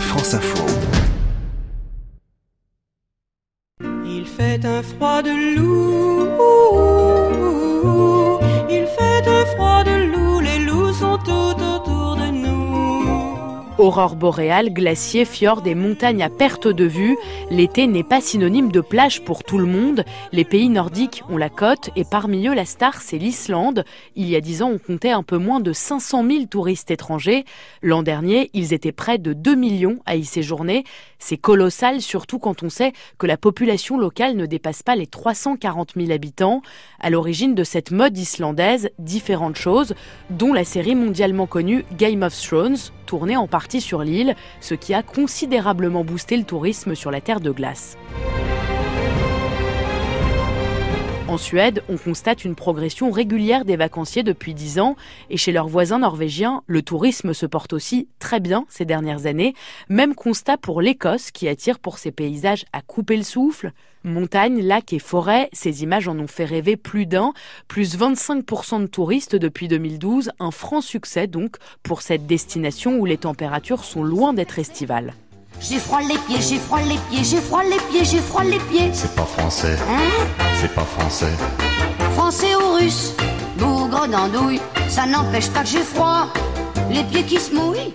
France Info. Il fait un froid de loup. Aurore boréale, glaciers, fjords et montagnes à perte de vue, l'été n'est pas synonyme de plage pour tout le monde. Les pays nordiques ont la côte et parmi eux la star c'est l'Islande. Il y a dix ans on comptait un peu moins de 500 000 touristes étrangers. L'an dernier ils étaient près de 2 millions à y séjourner. C'est colossal surtout quand on sait que la population locale ne dépasse pas les 340 000 habitants. À l'origine de cette mode islandaise, différentes choses, dont la série mondialement connue Game of Thrones, tournée en partie sur l'île, ce qui a considérablement boosté le tourisme sur la terre de glace. En Suède, on constate une progression régulière des vacanciers depuis 10 ans et chez leurs voisins norvégiens, le tourisme se porte aussi très bien ces dernières années. Même constat pour l'Écosse qui attire pour ses paysages à couper le souffle. Montagnes, lacs et forêts, ces images en ont fait rêver plus d'un, plus 25% de touristes depuis 2012, un franc succès donc pour cette destination où les températures sont loin d'être estivales. J'ai froid les pieds, j'ai froid les pieds, j'ai froid les pieds, j'ai froid les pieds. C'est pas français. Hein? Pas français. Français ou russe, bougre d'andouille, ça n'empêche pas que j'ai froid. Les pieds qui se mouillent.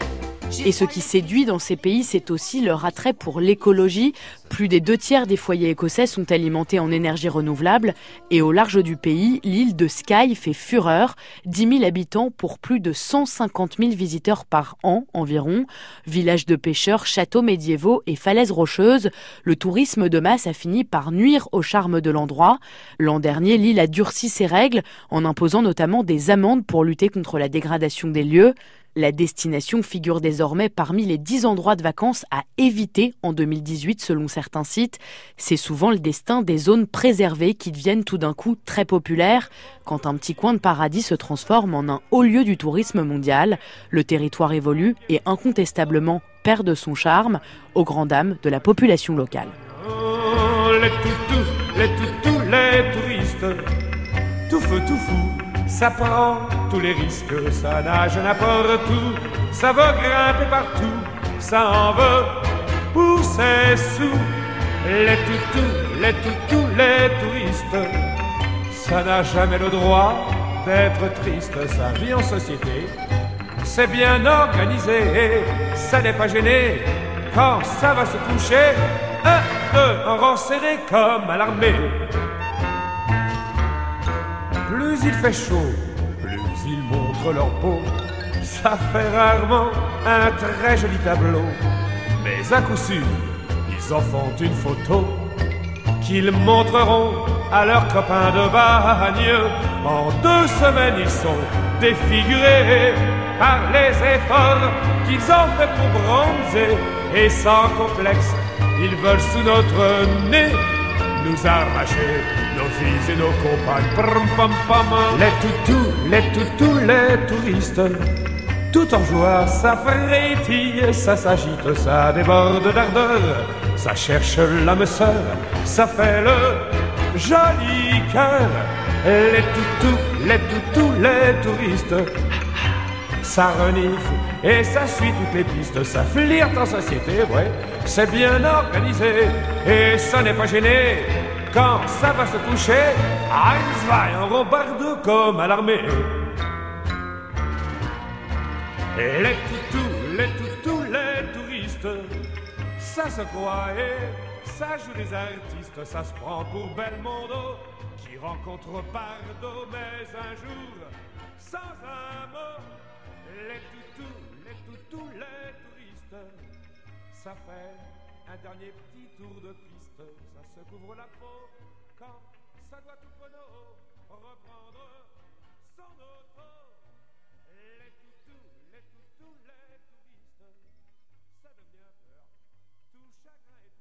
Et ce qui séduit dans ces pays, c'est aussi leur attrait pour l'écologie. Plus des deux tiers des foyers écossais sont alimentés en énergie renouvelable. Et au large du pays, l'île de Skye fait fureur. 10 000 habitants pour plus de 150 000 visiteurs par an environ. Village de pêcheurs, châteaux médiévaux et falaises rocheuses. Le tourisme de masse a fini par nuire au charme de l'endroit. L'an dernier, l'île a durci ses règles en imposant notamment des amendes pour lutter contre la dégradation des lieux. La destination figure désormais parmi les 10 endroits de vacances à éviter en 2018 selon certains sites. C'est souvent le destin des zones préservées qui deviennent tout d'un coup très populaires quand un petit coin de paradis se transforme en un haut lieu du tourisme mondial. Le territoire évolue et incontestablement perd de son charme aux grandes dames de la population locale. Ça prend tous les risques, ça nage n'importe où, ça va grimper partout, ça en veut pour ses sous. Les toutous, les toutous, les touristes, ça n'a jamais le droit d'être triste, sa vie en société. C'est bien organisé, ça n'est pas gêné quand ça va se coucher. Un, deux, un rang comme à l'armée. Plus il fait chaud, plus ils montrent leur peau. Ça fait rarement un très joli tableau. Mais à coup sûr, ils en font une photo qu'ils montreront à leurs copains de bagne. En deux semaines, ils sont défigurés par les efforts qu'ils ont fait pour bronzer. Et sans complexe, ils veulent sous notre nez nous arracher filles et nos compagnes. Les toutous, les toutous, les touristes. Tout en joie, ça frétille, ça s'agite, ça déborde d'ardeur, ça cherche l'âme sœur, ça fait le joli cœur. Les toutous, les toutous, les touristes, ça renifle et ça suit toutes les pistes, ça flirte en société, ouais, c'est bien organisé et ça n'est pas gêné. Quand ça va se coucher, Heinz va un rombarde comme à l'armée. Et les toutous, les toutous, les touristes, ça se croit et ça joue les artistes, ça se prend pour Belmondo qui rencontre Pardo, mais un jour, sans un mot, les toutous, les toutous, les touristes, ça fait un dernier petit tour de piste, ça se couvre la peau quand ça doit tout pono reprendre son auto. Les toutous, les toutous, les touristes, ça devient peur, tout chagrin est